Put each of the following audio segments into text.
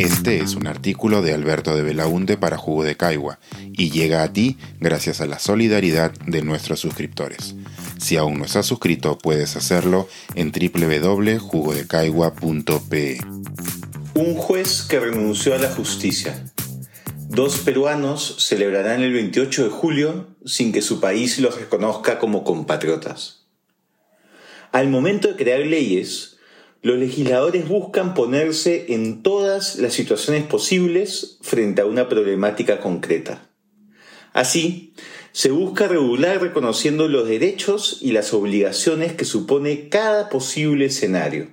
Este es un artículo de Alberto de Belaunte para Jugo de Caigua y llega a ti gracias a la solidaridad de nuestros suscriptores. Si aún no estás suscrito, puedes hacerlo en www.jugodecaigua.pe. Un juez que renunció a la justicia. Dos peruanos celebrarán el 28 de julio sin que su país los reconozca como compatriotas. Al momento de crear leyes, los legisladores buscan ponerse en todas las situaciones posibles frente a una problemática concreta. Así, se busca regular reconociendo los derechos y las obligaciones que supone cada posible escenario.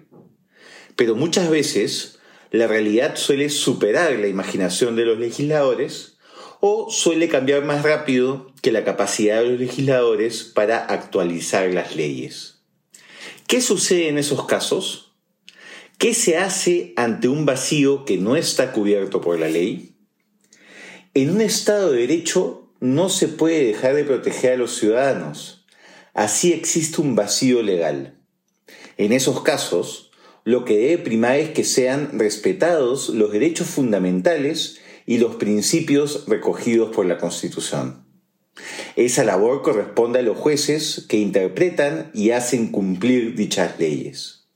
Pero muchas veces, la realidad suele superar la imaginación de los legisladores o suele cambiar más rápido que la capacidad de los legisladores para actualizar las leyes. ¿Qué sucede en esos casos? ¿Qué se hace ante un vacío que no está cubierto por la ley? En un Estado de Derecho no se puede dejar de proteger a los ciudadanos. Así existe un vacío legal. En esos casos, lo que debe primar es que sean respetados los derechos fundamentales y los principios recogidos por la Constitución. Esa labor corresponde a los jueces que interpretan y hacen cumplir dichas leyes.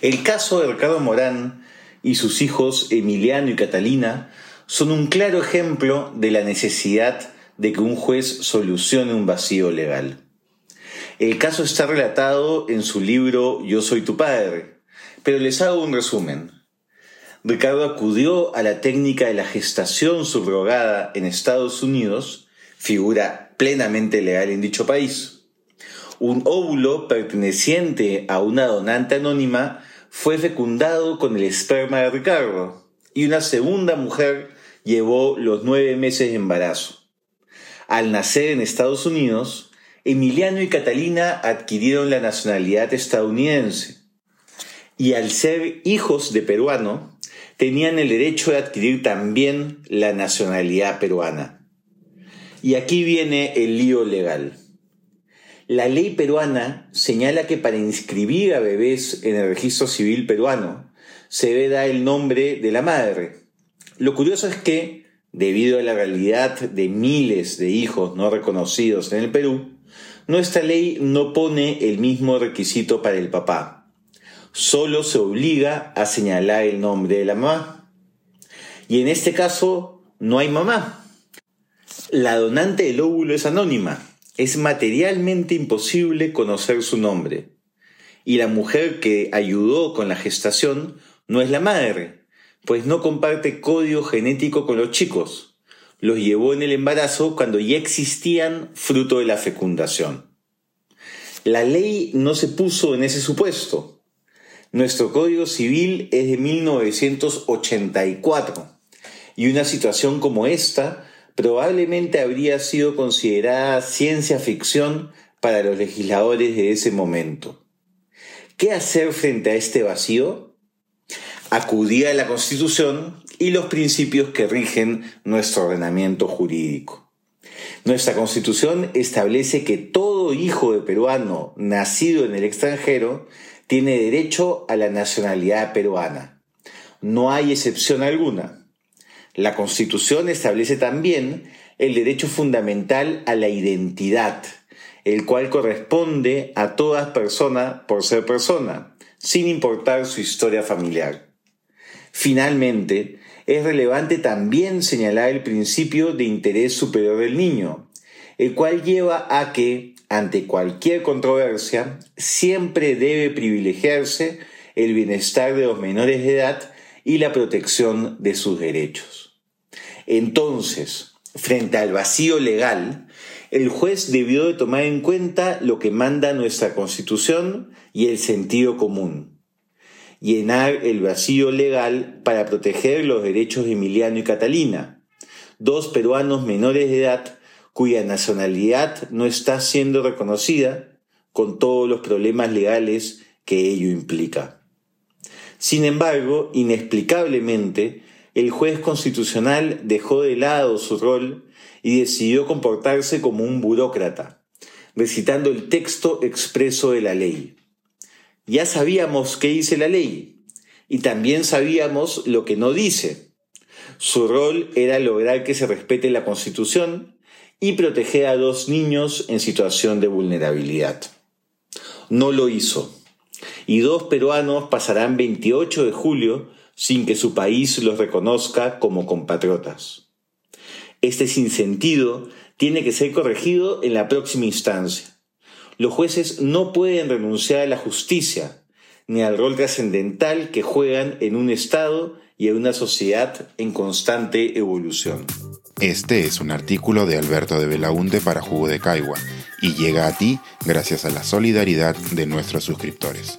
El caso de Ricardo Morán y sus hijos Emiliano y Catalina son un claro ejemplo de la necesidad de que un juez solucione un vacío legal. El caso está relatado en su libro Yo soy tu padre, pero les hago un resumen. Ricardo acudió a la técnica de la gestación subrogada en Estados Unidos, figura plenamente legal en dicho país. Un óvulo perteneciente a una donante anónima fue fecundado con el esperma de Ricardo y una segunda mujer llevó los nueve meses de embarazo. Al nacer en Estados Unidos, Emiliano y Catalina adquirieron la nacionalidad estadounidense y al ser hijos de peruano, tenían el derecho de adquirir también la nacionalidad peruana. Y aquí viene el lío legal. La ley peruana señala que para inscribir a bebés en el registro civil peruano se debe dar el nombre de la madre. Lo curioso es que, debido a la realidad de miles de hijos no reconocidos en el Perú, nuestra ley no pone el mismo requisito para el papá. Solo se obliga a señalar el nombre de la mamá. Y en este caso no hay mamá. La donante del óvulo es anónima es materialmente imposible conocer su nombre. Y la mujer que ayudó con la gestación no es la madre, pues no comparte código genético con los chicos. Los llevó en el embarazo cuando ya existían fruto de la fecundación. La ley no se puso en ese supuesto. Nuestro Código Civil es de 1984 y una situación como esta probablemente habría sido considerada ciencia ficción para los legisladores de ese momento. ¿Qué hacer frente a este vacío? Acudir a la Constitución y los principios que rigen nuestro ordenamiento jurídico. Nuestra Constitución establece que todo hijo de peruano nacido en el extranjero tiene derecho a la nacionalidad peruana. No hay excepción alguna. La Constitución establece también el derecho fundamental a la identidad, el cual corresponde a toda persona por ser persona, sin importar su historia familiar. Finalmente, es relevante también señalar el principio de interés superior del niño, el cual lleva a que, ante cualquier controversia, siempre debe privilegiarse el bienestar de los menores de edad y la protección de sus derechos. Entonces, frente al vacío legal, el juez debió de tomar en cuenta lo que manda nuestra Constitución y el sentido común. Llenar el vacío legal para proteger los derechos de Emiliano y Catalina, dos peruanos menores de edad cuya nacionalidad no está siendo reconocida con todos los problemas legales que ello implica. Sin embargo, inexplicablemente, el juez constitucional dejó de lado su rol y decidió comportarse como un burócrata, recitando el texto expreso de la ley. Ya sabíamos qué dice la ley, y también sabíamos lo que no dice. Su rol era lograr que se respete la Constitución y proteger a dos niños en situación de vulnerabilidad. No lo hizo. Y dos peruanos pasarán 28 de julio sin que su país los reconozca como compatriotas. Este sinsentido tiene que ser corregido en la próxima instancia. Los jueces no pueden renunciar a la justicia, ni al rol trascendental que juegan en un Estado y en una sociedad en constante evolución. Este es un artículo de Alberto de Belaunte para Jugo de Caigua y llega a ti gracias a la solidaridad de nuestros suscriptores.